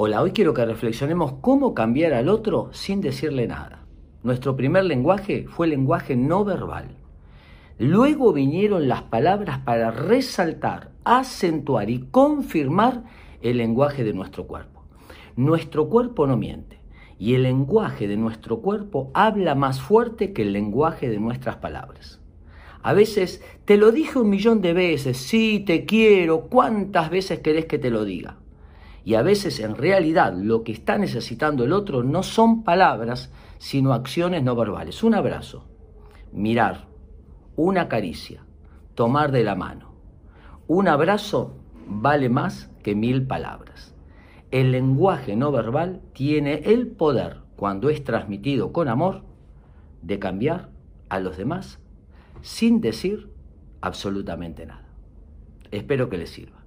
Hola, hoy quiero que reflexionemos cómo cambiar al otro sin decirle nada. Nuestro primer lenguaje fue el lenguaje no verbal. Luego vinieron las palabras para resaltar, acentuar y confirmar el lenguaje de nuestro cuerpo. Nuestro cuerpo no miente y el lenguaje de nuestro cuerpo habla más fuerte que el lenguaje de nuestras palabras. A veces te lo dije un millón de veces, sí, te quiero, ¿cuántas veces querés que te lo diga? Y a veces en realidad lo que está necesitando el otro no son palabras, sino acciones no verbales. Un abrazo, mirar, una caricia, tomar de la mano. Un abrazo vale más que mil palabras. El lenguaje no verbal tiene el poder, cuando es transmitido con amor, de cambiar a los demás sin decir absolutamente nada. Espero que les sirva.